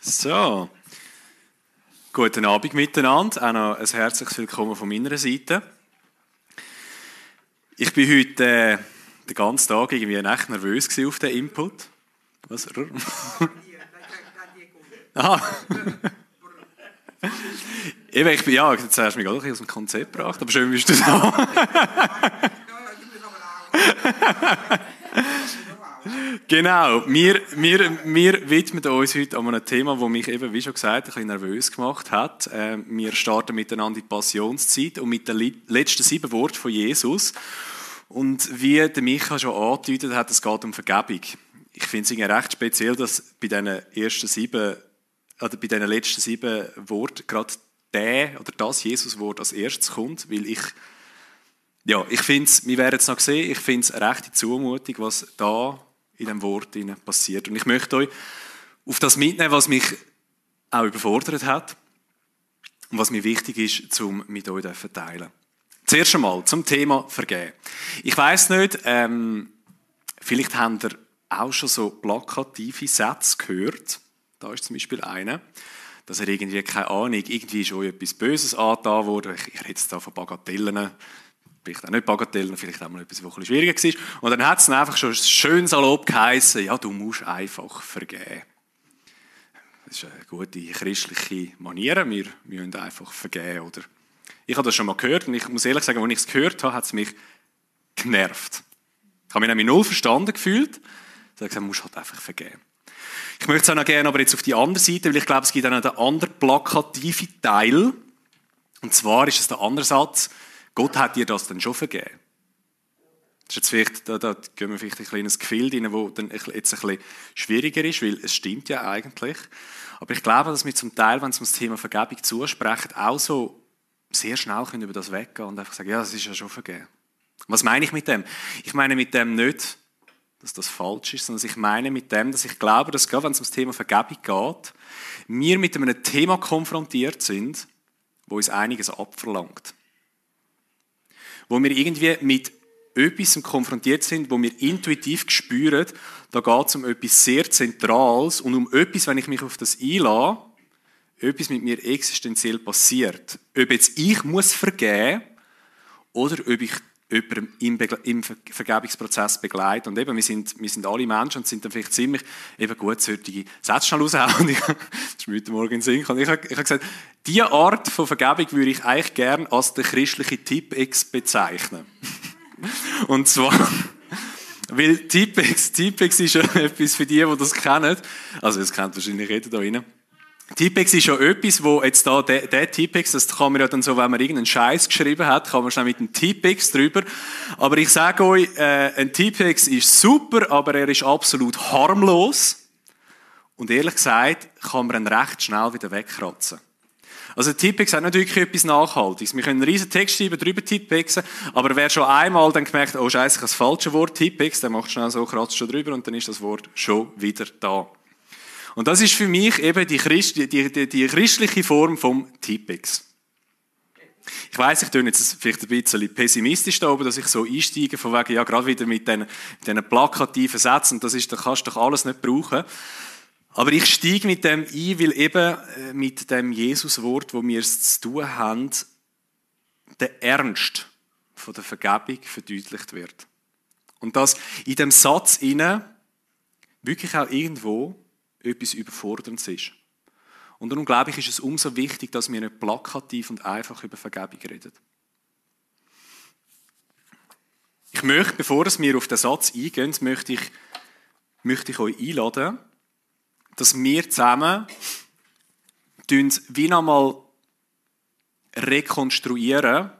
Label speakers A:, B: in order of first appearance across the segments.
A: So, guten Abend miteinander. Auch noch ein herzliches Willkommen von meiner Seite. Ich bin heute äh, den ganzen Tag irgendwie echt nervös auf den Input. Was? ah. Eben, ich bin, ja, jetzt hast du mich gerade aus dem Konzept gebracht, aber schön bist du da. Genau, wir, wir, wir widmen uns heute an einem Thema, das mich eben, wie schon gesagt, ein bisschen nervös gemacht hat. Ähm, wir starten miteinander die Passionszeit und mit den letzten sieben Worten von Jesus. Und wie der Micha schon angedeutet hat, es geht um Vergebung. Ich finde es recht speziell, dass bei diesen ersten sieben, oder bei diesen letzten sieben Worten gerade der oder das Jesus-Wort als erstes kommt, weil ich ja, ich finde es, wir werden es noch sehen, ich finde es eine rechte Zumutung, was da in dem Wort passiert. Und ich möchte euch auf das mitnehmen, was mich auch überfordert hat und was mir wichtig ist, um mit euch zu teilen. Zuerst einmal zum Thema Vergehen. Ich weiß nicht, ähm, vielleicht habt ihr auch schon so plakative Sätze gehört. Da ist zum Beispiel einer, dass er irgendwie, keine Ahnung, irgendwie ist euch etwas Böses angetan worden. Ich, ich rede jetzt da von Bagatellen vielleicht auch nicht Bagatellen, vielleicht auch mal etwas, was ein bisschen schwieriger war. Und dann hat es einfach schon schön salopp geheißen, ja, du musst einfach vergeben. Das ist eine gute christliche Manier. Wir müssen einfach vergeben, oder? Ich habe das schon mal gehört und ich muss ehrlich sagen, als ich es gehört habe, hat es mich genervt. Ich habe mich nämlich null verstanden gefühlt. Ich habe gesagt, man muss halt einfach vergeben. Ich möchte es auch noch gerne aber jetzt auf die andere Seite, weil ich glaube, es gibt auch noch einen anderen plakativen Teil. Und zwar ist es der andere Satz, Gott hat dir das dann schon vergeben. Das ist jetzt vielleicht, da, da gehen wir vielleicht ein kleines Gefühl rein, das dann jetzt ein bisschen schwieriger ist, weil es stimmt ja eigentlich. Aber ich glaube, dass wir zum Teil, wenn es um das Thema Vergebung zusprechen, auch so sehr schnell können über das weggehen und einfach sagen, ja, das ist ja schon vergeben. Was meine ich mit dem? Ich meine mit dem nicht, dass das falsch ist, sondern ich meine mit dem, dass ich glaube, dass gerade wenn es um das Thema Vergebung geht, wir mit einem Thema konfrontiert sind, wo uns einiges abverlangt wo wir irgendwie mit etwas konfrontiert sind, wo wir intuitiv spüren, da geht es um etwas sehr Zentrales und um etwas, wenn ich mich auf das einlasse, etwas mit mir existenziell passiert. Ob jetzt ich muss vergeben oder ob ich jemandem im, im Vergebungsprozess begleite. Und eben, wir sind, wir sind alle Menschen und sind dann vielleicht ziemlich eben gut solche Sätze schnell raushauen. das ist heute Morgen in Sinn. Und ich habe, ich habe gesagt, diese Art von Vergebung würde ich eigentlich gerne als der christliche Tippex bezeichnen. und zwar, weil Tippex, Tippex ist ja etwas für die, die das kennen. Also, das kennt wahrscheinlich jeder da drinnen. Tipex ist ja etwas, wo jetzt da, der, der das kann man ja dann so, wenn man irgendeinen Scheiß geschrieben hat, kann man schnell mit dem Tipex drüber. Aber ich sage euch, äh, ein Tipex ist super, aber er ist absolut harmlos. Und ehrlich gesagt, kann man ihn recht schnell wieder wegkratzen. Also Tipex hat nicht wirklich etwas Nachhaltiges. Wir können einen riesen Text schreiben, drüber Tipexen, aber wer schon einmal dann gemerkt, oh Scheiße, ich habe das falsche Wort Tipex, der macht schnell so, kratzt schon drüber und dann ist das Wort schon wieder da. Und das ist für mich eben die, Christ, die, die, die christliche Form vom Tipex. Ich weiß, ich tue jetzt vielleicht ein bisschen pessimistisch da oben, dass ich so einsteige, von wegen, ja, gerade wieder mit diesen, diesen plakativen Sätzen, das ist, da kannst du doch alles nicht brauchen. Aber ich steige mit dem ein, weil eben äh, mit dem Jesuswort, wo wir es zu tun haben, der Ernst von der Vergebung verdeutlicht wird. Und dass in dem Satz inne wirklich auch irgendwo etwas Überforderndes ist. Und darum glaube ich, ist es umso wichtig, dass wir nicht plakativ und einfach über Vergebung reden. Ich möchte, bevor wir auf den Satz eingehen, möchte ich, möchte ich euch einladen, dass wir zusammen wie nochmal rekonstruieren,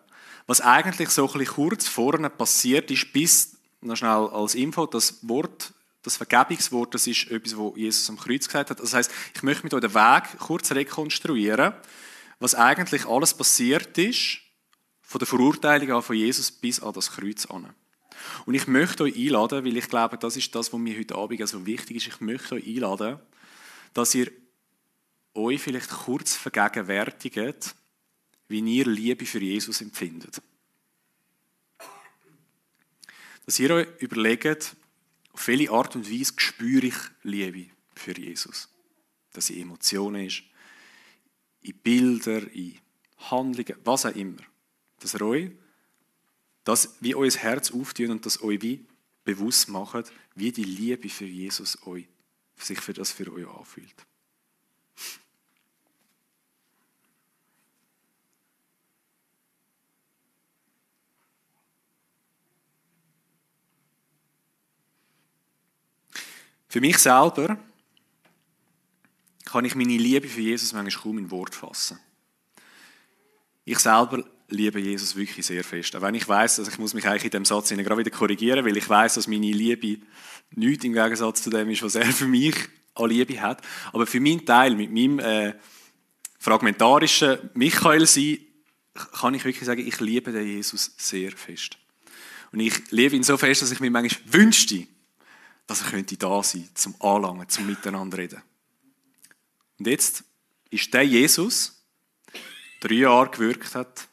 A: was eigentlich so ein bisschen kurz vorne passiert ist, bis, noch schnell als Info, das Wort das Vergebungswort, das ist etwas, was Jesus am Kreuz gesagt hat. Das heißt, ich möchte mit euch den Weg kurz rekonstruieren, was eigentlich alles passiert ist, von der Verurteilung an von Jesus bis an das Kreuz an. Und ich möchte euch einladen, weil ich glaube, das ist das, was mir heute Abend so wichtig ist. Ich möchte euch einladen, dass ihr euch vielleicht kurz vergegenwärtigt, wie ihr Liebe für Jesus empfindet. Dass ihr euch überlegt, auf welche Art und Weise spüre ich Liebe für Jesus? das in Emotionen ist, in Bilder, in Handlungen, was auch immer. Dass er euch, das wie euer Herz auftun und das euch wie bewusst macht, wie die Liebe für Jesus euch, sich für das für euch anfühlt. Für mich selber kann ich meine Liebe für Jesus manchmal kaum in Wort fassen. Ich selber liebe Jesus wirklich sehr fest. Auch wenn ich weiß, dass ich muss mich eigentlich in dem Satz gerade wieder korrigieren, weil ich weiß, dass meine Liebe nichts im Gegensatz zu dem ist, was er für mich an Liebe hat. Aber für meinen Teil, mit meinem äh, fragmentarischen Michael sein, kann ich wirklich sagen, ich liebe den Jesus sehr fest. Und ich liebe ihn so fest, dass ich mir manchmal wünschte, dass er könnte da sein, zum Anlangen, zum Miteinander reden. Und jetzt ist der Jesus, drei Jahre gewirkt hat,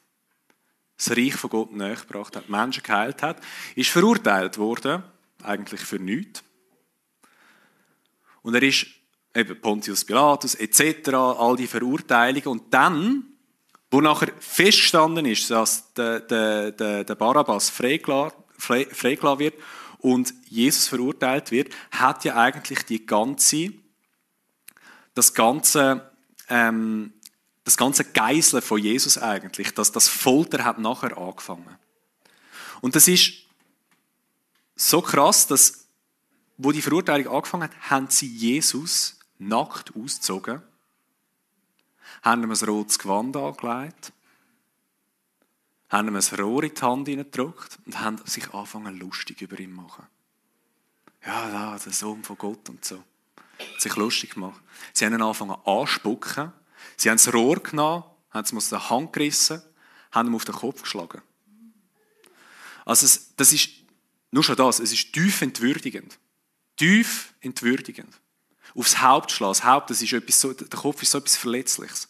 A: das Reich von Gott nachgebracht hat, Menschen geheilt hat, ist verurteilt worden, eigentlich für nichts. Und er ist eben Pontius Pilatus etc., all die Verurteilungen. Und dann, wo nachher festgestanden ist, dass der, der, der, der Barabbas freigelassen wird und Jesus verurteilt wird, hat ja eigentlich die ganze, das ganze, ähm, das ganze Geiseln von Jesus eigentlich, dass das Folter hat nachher angefangen. Und das ist so krass, dass, wo die Verurteilung angefangen hat, haben sie Jesus nackt ausgezogen, haben ihm ein rotes Gewand angelegt, haben ihm ein Rohr in die Hand hineingedrückt und haben sich angefangen, lustig über ihn zu machen. Ja, da, der Sohn von Gott und so. Sich lustig gemacht. Sie haben ihn angefangen anspucken. Sie haben das Rohr genommen, haben es aus der Hand gerissen, haben ihm auf den Kopf geschlagen. Also, es, das ist, nur schon das, es ist tief entwürdigend. Tief entwürdigend. Aufs Haupt schlagen. Das Haupt, das ist etwas so, der Kopf ist so etwas Verletzliches.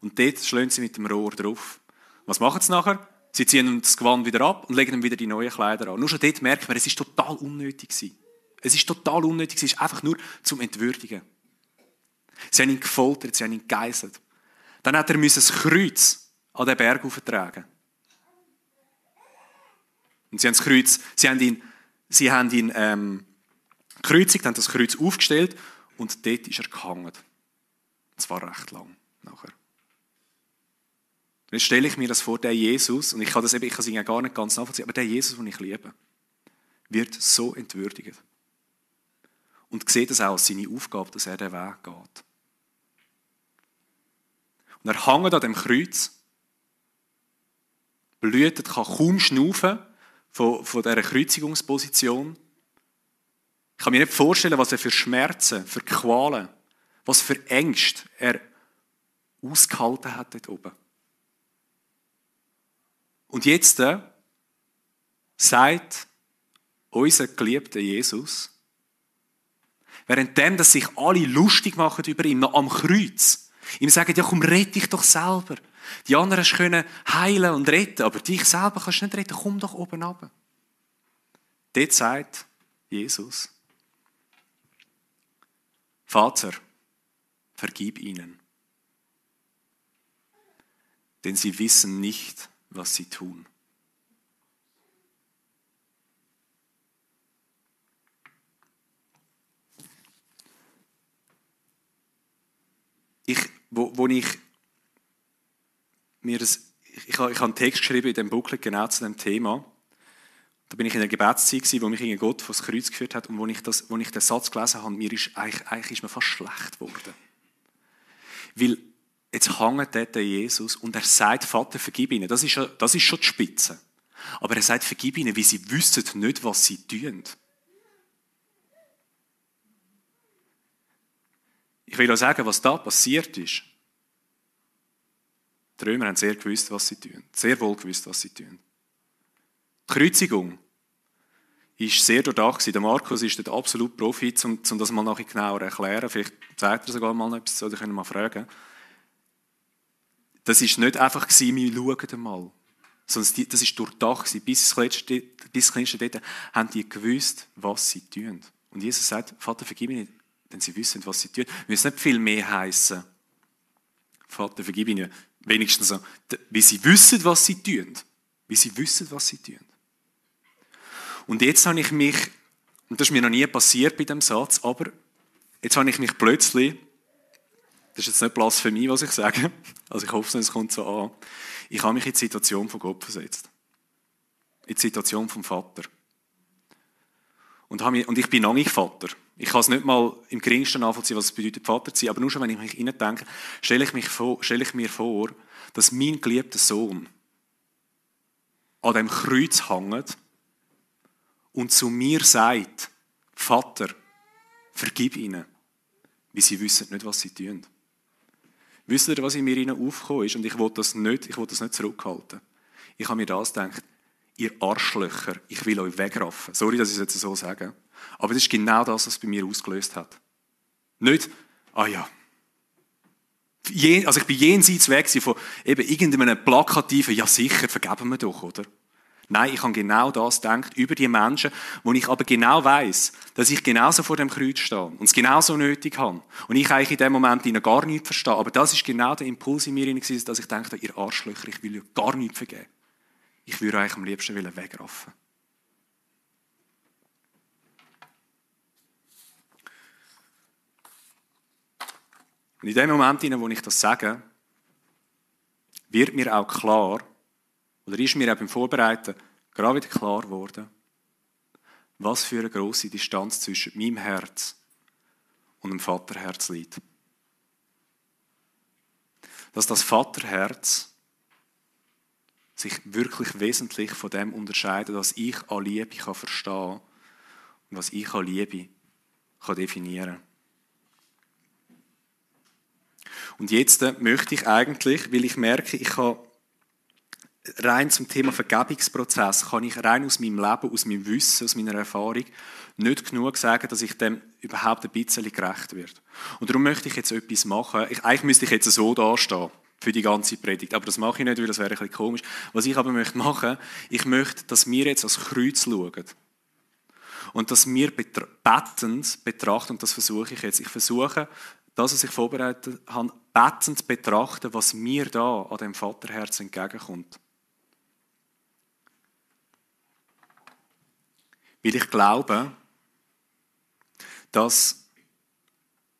A: Und dort schlagen sie mit dem Rohr drauf. Was machen sie nachher? Sie ziehen das Gewand wieder ab und legen ihm wieder die neuen Kleider an. Nur schon dort merkt man, es ist total unnötig. Es ist total unnötig, es ist einfach nur zum Entwürdigen. Sie haben ihn gefoltert, sie haben ihn gegeißelt. Dann hat er das Kreuz an den Berg auftragen. Und sie haben das Kreuz, sie haben ihn, sie haben ihn ähm, gekreuzigt, haben das Kreuz aufgestellt und dort ist er gehangen. Das war recht lang nachher. Und jetzt stelle ich mir das vor, der Jesus, und ich kann das eben, ich kann es ja gar nicht ganz nachvollziehen, aber der Jesus, den ich liebe, wird so entwürdigt. Und sieht es auch als seine Aufgabe, dass er den Weg geht. Und er hängt an dem Kreuz, blühtet, kann kaum schnaufen von, von dieser Kreuzigungsposition. Ich kann mir nicht vorstellen, was er für Schmerzen, für Qualen, was für Ängste er ausgehalten hat dort oben. Und jetzt äh, sagt unser geliebter Jesus, währenddem, dass sich alle lustig machen über ihn, noch am Kreuz, ihm sagen, ja komm, rette dich doch selber. Die anderen können heilen und retten, aber dich selber kannst du nicht retten, komm doch oben runter. Dort sagt Jesus, Vater, vergib ihnen, denn sie wissen nicht, was sie tun. Ich, wo, wo ich mir das, ich, habe, ich habe einen Text geschrieben in dem Booklet genau zu dem Thema. Da bin ich in der Gebetszeit gewesen, wo mich Gott vor das Kreuz geführt hat und wo ich, das, wo ich den Satz gelesen habe, mir ist, eigentlich, eigentlich ist mir fast schlecht geworden. Weil jetzt hängt dort Jesus und er sagt, Vater, vergib ihnen. Das ist, schon, das ist schon die Spitze. Aber er sagt, vergib ihnen, weil sie wüssten nicht, was sie tun. Ich will auch sagen, was da passiert ist. Die Römer haben sehr gewusst, was sie tun. Sehr wohl gewusst, was sie tun. Die Kreuzigung ist sehr durchdacht. Der Markus ist dort absolut Profi, um, um das mal nachher genauer erklären. Vielleicht sagt er sogar mal etwas, oder können wir mal fragen. Das ist nicht einfach gewesen, wir schauen mal. Sondern das ist durchdacht Bis ins Letzte, bis ins Kleinste dort haben die gewusst, was sie tun. Und Jesus sagt, Vater, vergib nicht. denn sie wissen, was sie tun. Wir müssen nicht viel mehr heißen. Vater, vergib ihnen. Wenigstens so, wie sie wissen, was sie tun. Wie sie wissen, was sie tun. Und jetzt habe ich mich, und das ist mir noch nie passiert bei dem Satz, aber jetzt habe ich mich plötzlich, das ist jetzt nicht Blasphemie, was ich sage, also ich hoffe, es kommt so an, ich habe mich in die Situation von Gott versetzt. In die Situation vom Vater. Und, mich, und ich bin noch nicht Vater. Ich kann es nicht mal im geringsten nachvollziehen, was es bedeutet, Vater zu sein. Aber nur schon, wenn ich mich denke, stelle ich, mich vor, stelle ich mir vor, dass mein geliebter Sohn an dem Kreuz hängt und zu mir sagt, Vater, vergib ihnen, weil sie wissen nicht, was sie tun. Wisst ihr, was in mir aufgekommen ist? Und ich will das nicht, das nicht zurückhalten. Ich habe mir das gedacht, ihr Arschlöcher, ich will euch wegraffen. Sorry, dass ich es jetzt so sage. Aber das ist genau das, was bei mir ausgelöst hat. Nicht, ah ja. Also ich bin jenseits weg von eben irgendeinem plakativen, ja sicher, vergeben wir doch, oder? Nein, ich habe genau das gedacht über die Menschen, wo ich aber genau weiß, dass ich genauso vor dem Kreuz stehe und es genauso nötig habe. Und ich eigentlich in dem Moment ihnen gar nichts verstehe. Aber das ist genau der Impuls in mir, dass ich denke, ihr Arschlöcher, ich will ja gar nichts vergeben. Ich würde euch am liebsten wegraffen. Und in dem Moment, wo ich das sage, wird mir auch klar, oder ist mir auch beim Vorbereiten gerade wieder klar geworden, was für eine große Distanz zwischen meinem Herz und dem Vaterherz liegt. Dass das Vaterherz sich wirklich wesentlich von dem unterscheidet, was ich an Liebe kann verstehen und was ich an Liebe kann definieren kann. Und jetzt möchte ich eigentlich, weil ich merke, ich kann rein zum Thema Vergebungsprozess, kann ich rein aus meinem Leben, aus meinem Wissen, aus meiner Erfahrung nicht genug sagen, dass ich dem überhaupt ein bisschen gerecht werde. Und darum möchte ich jetzt etwas machen. Ich, eigentlich müsste ich jetzt so dastehen für die ganze Predigt, aber das mache ich nicht, weil das wäre ein bisschen komisch. Was ich aber möchte machen, ich möchte, dass wir jetzt als Kreuz schauen. Und dass wir bettend betrachten, und das versuche ich jetzt. Ich versuche, das, was ich vorbereitet habe, bettend betrachten, was mir da an dem Vaterherz entgegenkommt. Weil ich glaube, dass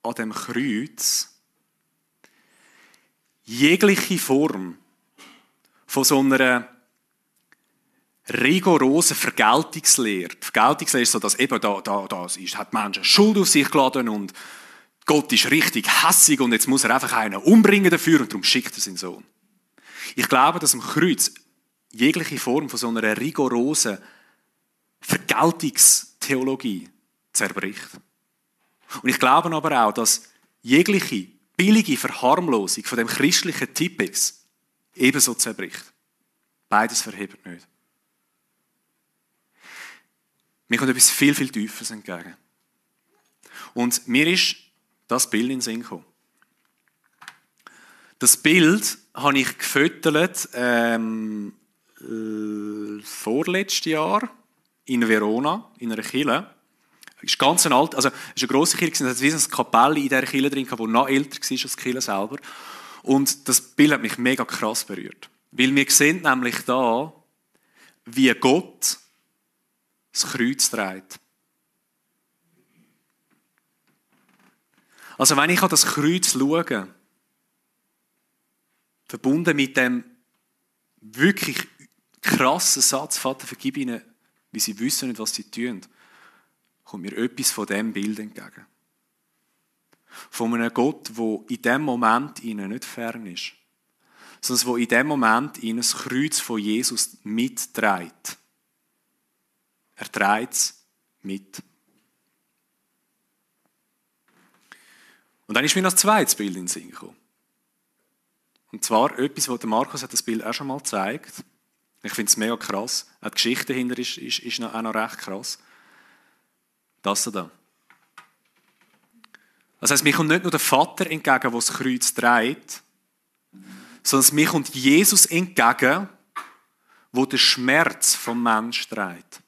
A: an dem Kreuz jegliche Form von so einer rigorosen Vergeltungslehre, die Vergeltungslehre ist so, dass eben da, da, da ist, hat Menschen Schuld auf sich geladen und Gott ist richtig hässig und jetzt muss er einfach einen umbringen dafür und darum schickt er seinen Sohn. Ich glaube, dass am Kreuz jegliche Form von so einer rigorosen Vergeltungstheologie zerbricht. Und ich glaube aber auch, dass jegliche billige Verharmlosung von dem christlichen Tippex ebenso zerbricht. Beides verhebt nicht. Mir kommt etwas viel, viel Tiefes entgegen. Und mir ist das Bild in den Sinn gekommen. Das Bild habe ich gefüttert ähm, äh, vorletztes Jahr in Verona, in einer Kirche. Es ganz ein alt, also ist eine grosse Kirche, es hat eine Kapelle in dieser Kirche drin, die noch älter war als die Kirche selber. Und das Bild hat mich mega krass berührt. Weil wir sehen nämlich da, wie Gott das Kreuz trägt. Also wenn ich an das Kreuz schaue, verbunden mit dem wirklich krassen Satz, Vater, vergib ihnen, wie sie wissen nicht, was sie tun, kommt mir etwas von dem Bild entgegen. Von einem Gott, wo in dem Moment ihnen nicht fern ist, sondern wo in dem Moment ihnen das Kreuz von Jesus mitträgt. Er trägt es mit. Und dann ist mir noch ein zweites Bild in den Sinn gekommen. Und zwar etwas, wo der Markus hat das Bild auch schon mal gezeigt. Ich finde es mega krass. Auch die Geschichte dahinter ist, ist, ist auch noch recht krass. Das da. Das heißt, mir kommt nicht nur der Vater entgegen, der das Kreuz trägt, sondern mir kommt Jesus entgegen, wo der Schmerz vom Mensch trägt.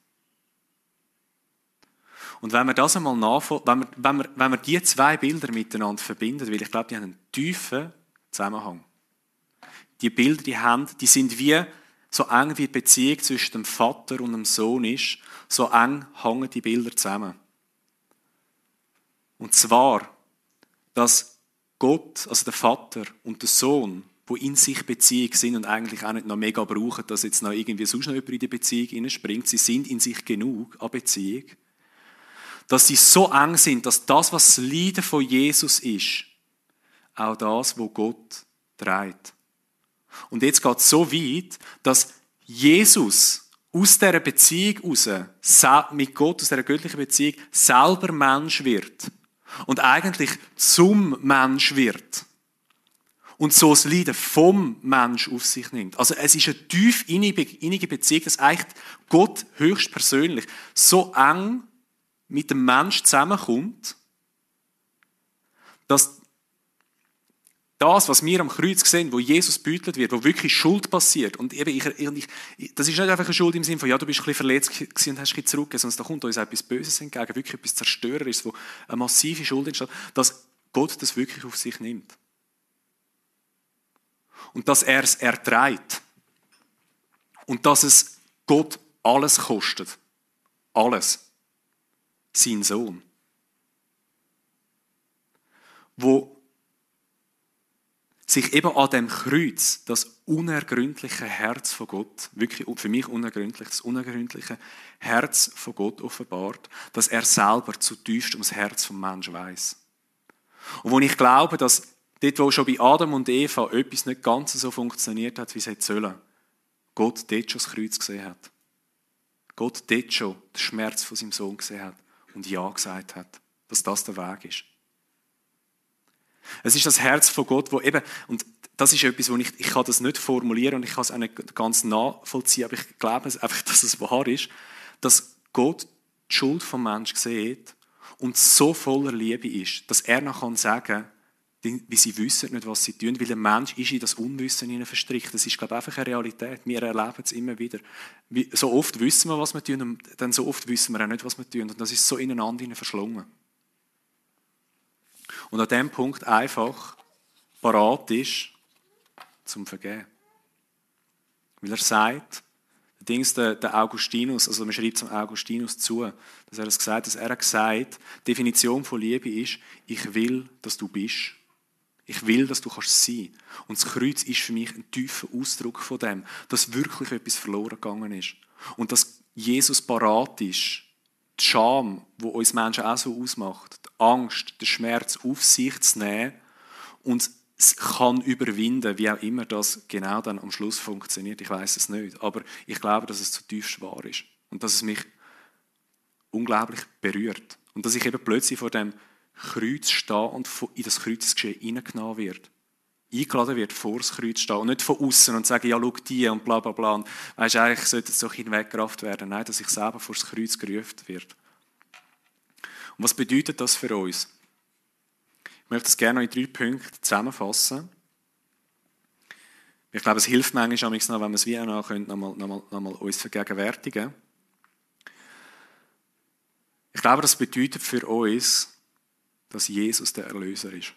A: Und wenn wir das einmal nachvollziehen, wenn wir, wenn, wir, wenn wir die zwei Bilder miteinander verbinden, weil ich glaube, die haben einen tiefen Zusammenhang. Die Bilder, die haben, die sind wie so eng wie die Beziehung zwischen dem Vater und dem Sohn ist, so eng hängen die Bilder zusammen. Und zwar, dass Gott, also der Vater und der Sohn, wo in sich Beziehung sind und eigentlich auch nicht noch mega brauchen, dass jetzt noch irgendwie sonst noch jemand in die Beziehung hineinspringt. Sie sind in sich genug an Beziehung. Dass sie so eng sind, dass das, was das Leiden von Jesus ist, auch das, wo Gott trägt. Und jetzt geht es so weit, dass Jesus aus dieser Beziehung heraus, mit Gott, aus dieser göttlichen Beziehung, selber Mensch wird. Und eigentlich zum Mensch wird. Und so das Leiden vom Mensch auf sich nimmt. Also es ist eine tief innige Beziehung, dass eigentlich Gott höchstpersönlich so eng mit dem Mensch zusammenkommt, dass das, was wir am Kreuz sehen, wo Jesus beutelt wird, wo wirklich Schuld passiert. Und eben, ich, ich, das ist nicht einfach eine Schuld im Sinne von, ja, du bist ein bisschen verletzt und hast ein zurückgegeben, sondern da kommt uns etwas Böses entgegen, wirklich etwas Zerstörerisches, wo eine massive Schuld entsteht, dass Gott das wirklich auf sich nimmt. Und dass er es erträgt. Und dass es Gott alles kostet. Alles. Sein Sohn. Wo sich eben an dem Kreuz das unergründliche Herz von Gott, wirklich für mich unergründlich, das unergründliche Herz von Gott offenbart, dass er selber zutiefst ums Herz vom Menschen weiß. Und wo ich glaube, dass dort, wo schon bei Adam und Eva etwas nicht ganz so funktioniert hat, wie es hätte sollen, Gott dort schon das Kreuz gesehen hat. Gott dort schon den Schmerz von seinem Sohn gesehen hat und Ja gesagt hat, dass das der Weg ist. Es ist das Herz von Gott, wo eben, und das ist etwas, wo ich, ich kann das nicht formulieren und ich kann es auch nicht ganz nachvollziehen, aber ich glaube einfach, dass es wahr ist, dass Gott die Schuld vom Menschen sieht und so voller Liebe ist, dass er noch kann sagen wie sie wissen nicht, was sie tun, weil ein Mensch ist in das Unwissen hinein verstrickt. Das ist, glaube ich, einfach eine Realität. Wir erleben es immer wieder. So oft wissen wir, was wir tun, und dann so oft wissen wir auch nicht, was wir tun. Und das ist so ineinander verschlungen und an dem Punkt einfach parat ist zum Vergehen. Weil er sagt, Dings, der, der Augustinus, also man schreibt es Augustinus zu, dass er es gesagt dass er hat gesagt, die Definition von Liebe ist, ich will, dass du bist. Ich will, dass du kannst sein. Und das Kreuz ist für mich ein tiefer Ausdruck von dem, dass wirklich etwas verloren gegangen ist. Und dass Jesus parat ist, die Scham, wo uns Menschen auch so ausmacht, die Angst, den Schmerz auf sich zu nehmen und es kann überwinden, wie auch immer das genau dann am Schluss funktioniert. Ich weiß es nicht, aber ich glaube, dass es zutiefst wahr ist und dass es mich unglaublich berührt und dass ich eben plötzlich vor dem Kreuz stehe und in das Kreuzesgeschehen hineingenommen wird. Eingeladen wird, vor das Kreuz stehen und nicht von außen und sagen, ja, schau die und bla bla bla. Und weißt, eigentlich sollte es so hinweggerafft werden. Nein, dass ich selber vor das Kreuz gerufen wird. Und was bedeutet das für uns? Ich möchte das gerne noch in drei Punkte zusammenfassen. Ich glaube, es hilft manchmal noch, wenn wir es wie auch noch, noch, mal, noch, noch mal uns vergegenwärtigen Ich glaube, das bedeutet für uns, dass Jesus der Erlöser ist.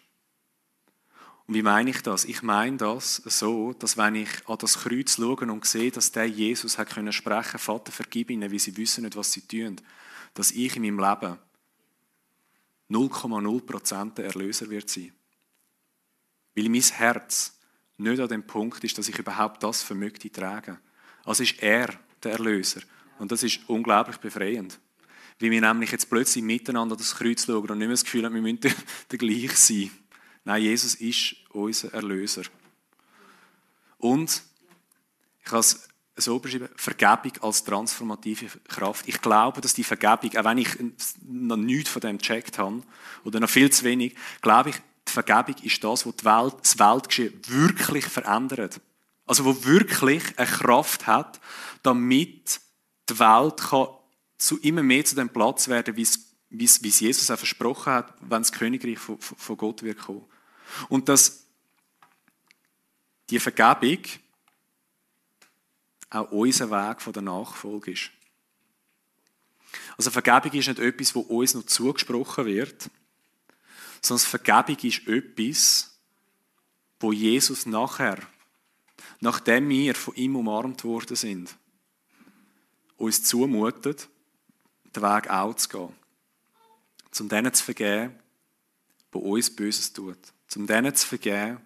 A: Und wie meine ich das? Ich meine das so, dass wenn ich an das Kreuz schaue und sehe, dass der Jesus hat können sprechen, Vater, vergib ihnen, wie sie wissen nicht, was sie tun, dass ich in meinem Leben 0,0% der Erlöser wird sein. Weil mein Herz nicht an dem Punkt ist, dass ich überhaupt das vermöchte tragen. Also ist er der Erlöser. Und das ist unglaublich befreiend. Weil wir nämlich jetzt plötzlich miteinander das Kreuz schauen und nicht mehr das Gefühl haben, wir müssen der gleich sein. Nein, Jesus ist unser Erlöser. Und ich habe es so beschrieben, Vergebung als transformative Kraft. Ich glaube, dass die Vergebung, auch wenn ich noch nichts von dem gecheckt habe, oder noch viel zu wenig, glaube ich, die Vergebung ist das, was die Welt, das Weltgeschehen wirklich verändert. Also wo wirklich eine Kraft hat, damit die Welt kann zu immer mehr zu dem Platz werden, wie es, wie es, Jesus auch versprochen hat, wenn das Königreich von, von Gott wird kommen. Und dass die Vergebung auch unser Weg von der Nachfolge ist. Also Vergebung ist nicht etwas, wo uns noch zugesprochen wird, sondern Vergebung ist etwas, wo Jesus nachher, nachdem wir von ihm umarmt worden sind, uns zumutet, den Weg auch zu gehen. Um denen zu vergeben, die uns Böses tut. Um denen zu vergeben,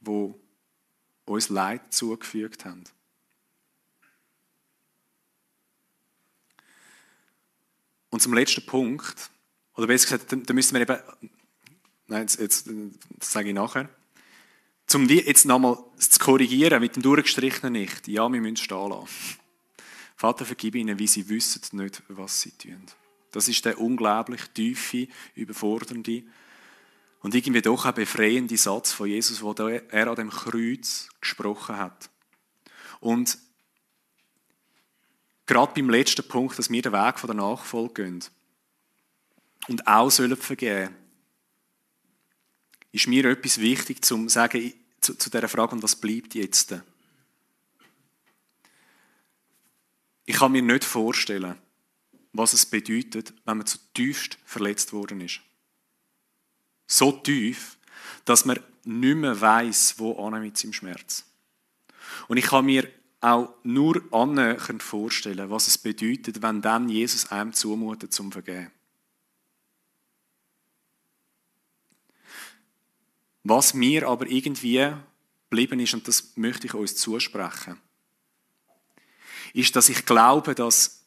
A: die uns Leid zugefügt haben. Und zum letzten Punkt, oder besser gesagt, da müssen wir eben, nein, jetzt, jetzt das sage ich nachher, um jetzt nochmal zu korrigieren mit dem durchgestrichenen Nicht. Ja, wir müssen stehen lassen. Vater, vergib ihnen, wie sie wissen nicht, was sie tun. Das ist der unglaublich tiefe, überfordernde und irgendwie doch auch befreiende Satz von Jesus, wo er an dem Kreuz gesprochen hat. Und gerade beim letzten Punkt, dass wir den Weg von der Nachfolge gehen und auch sollen vergeben, ist mir etwas wichtig, zu sagen, zu, zu dieser Frage, und was bleibt jetzt? Ich kann mir nicht vorstellen, was es bedeutet, wenn man zutiefst verletzt worden ist. So tief, dass man nicht mehr weiß, wo an mit seinem Schmerz. Und ich kann mir auch nur annähernd vorstellen, was es bedeutet, wenn dann Jesus einem zumutet zum Vergehen. Was mir aber irgendwie geblieben ist, und das möchte ich uns zusprechen, ist, dass ich glaube, dass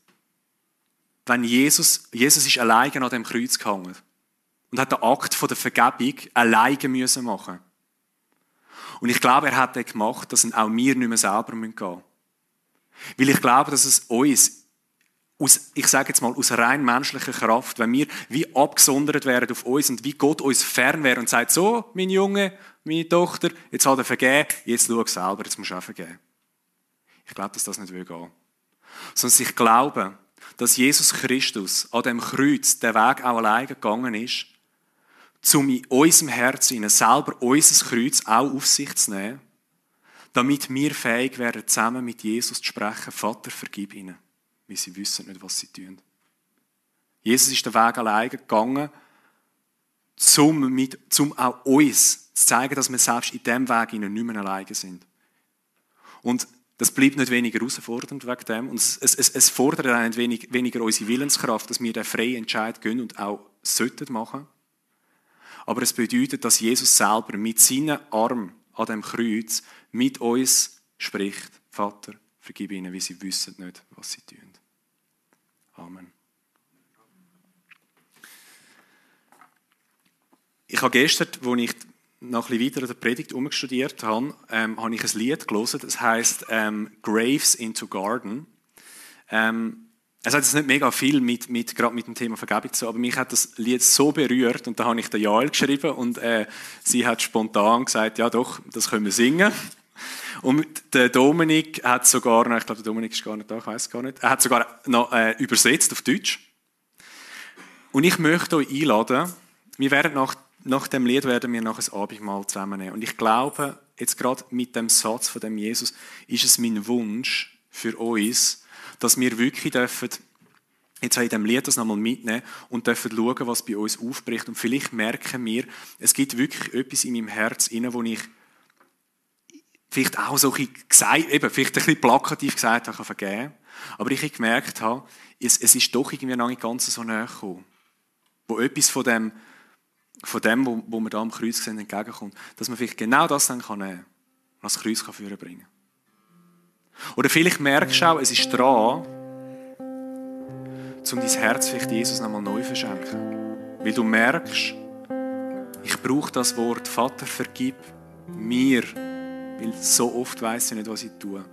A: wenn Jesus, Jesus ist alleine an dem Kreuz gehangen und hat den Akt der Vergebung alleine müssen machen. Und ich glaube, er hat das gemacht, dass auch wir nicht mehr selber gehen müssen. Weil ich glaube, dass es uns, aus, ich sage jetzt mal, aus rein menschlicher Kraft, wenn wir wie abgesondert wären auf uns und wie Gott uns fern wäre und sagt, so, mein Junge, meine Tochter, jetzt hat er vergeben, jetzt schau selber, jetzt musst du auch vergeben. Ich glaube, dass das nicht will gehen. Sondern ich glaube, dass Jesus Christus an dem Kreuz den Weg auch alleine gegangen ist, um in unserem Herzen selber unser Kreuz auch auf sich zu nehmen, damit wir fähig werden, zusammen mit Jesus zu sprechen, Vater, vergib ihnen, weil sie wissen nicht, was sie tun. Jesus ist den Weg alleine gegangen, um, mit, um auch uns zu zeigen, dass wir selbst in diesem Weg nicht mehr alleine sind. Und das bleibt nicht weniger herausfordernd wegen dem. Und es, es, es fordert auch nicht wenig, weniger unsere Willenskraft, dass wir den freien Entscheid gehen und auch sollten machen. Aber es bedeutet, dass Jesus selber mit seinen Armen an dem Kreuz mit uns spricht. Vater, vergib ihnen, wie sie wissen nicht, was sie tun. Amen. Ich habe gestern, als ich noch ein bisschen weiter der Predigt umgestudiert habe, ähm, habe ich ein Lied gelesen, das heißt ähm, Graves into Garden. Ähm, es hat jetzt nicht mega viel mit, mit, gerade mit dem Thema Vergebung zu aber mich hat das Lied so berührt und da habe ich der Jael geschrieben und äh, sie hat spontan gesagt, ja doch, das können wir singen. Und der Dominik hat sogar, ich glaube der Dominik ist gar nicht da, ich weiß gar nicht, er hat sogar noch äh, übersetzt auf Deutsch. Und ich möchte euch einladen, wir werden nach nach dem Lied werden wir noch ein Abendmahl zusammennehmen. Und ich glaube, jetzt gerade mit dem Satz von dem Jesus, ist es mein Wunsch für uns, dass wir wirklich dürfen, jetzt in dem Lied das nochmal mitnehmen und dürfen schauen, was bei uns aufbricht. Und vielleicht merken wir, es gibt wirklich etwas in meinem Herz, wo ich vielleicht auch so ein bisschen, gesagt, eben, vielleicht ein bisschen plakativ gesagt habe, vergeben. Aber ich habe gemerkt es, es ist doch irgendwie noch nicht ganz so näher gekommen. Wo etwas von dem, von dem, wo, wo wir da am Kreuz sehen, entgegenkommt, dass man vielleicht genau das dann kann nehmen und das Kreuz kann führen bringen. Oder vielleicht merkst du auch, es ist dran, um dein Herz vielleicht Jesus nochmal neu verschenken. Weil du merkst, ich brauche das Wort, Vater, vergib mir, weil so oft weiß ich nicht, was ich tue.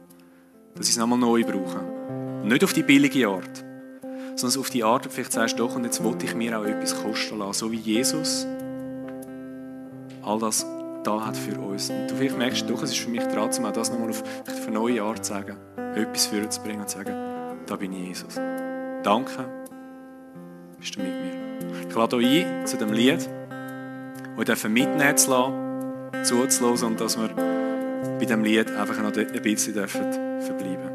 A: Dass ich es nochmal neu brauche. Nicht auf die billige Art, sondern auf die Art, vielleicht sagst du doch, und jetzt wollte ich mir auch etwas kosten lassen, so wie Jesus all das da hat für uns. Und du vielleicht merkst, doch, es ist für mich dran, um auch das nochmal auf, eine neue Art zu sagen, etwas für zu bringen und zu sagen, da bin ich Jesus. Danke, bist du mit mir. Ich lade euch ein zu dem Lied, das wir mitnehmen zu lassen, zuzulassen und dass wir bei diesem Lied einfach noch ein bisschen verbleiben dürfen.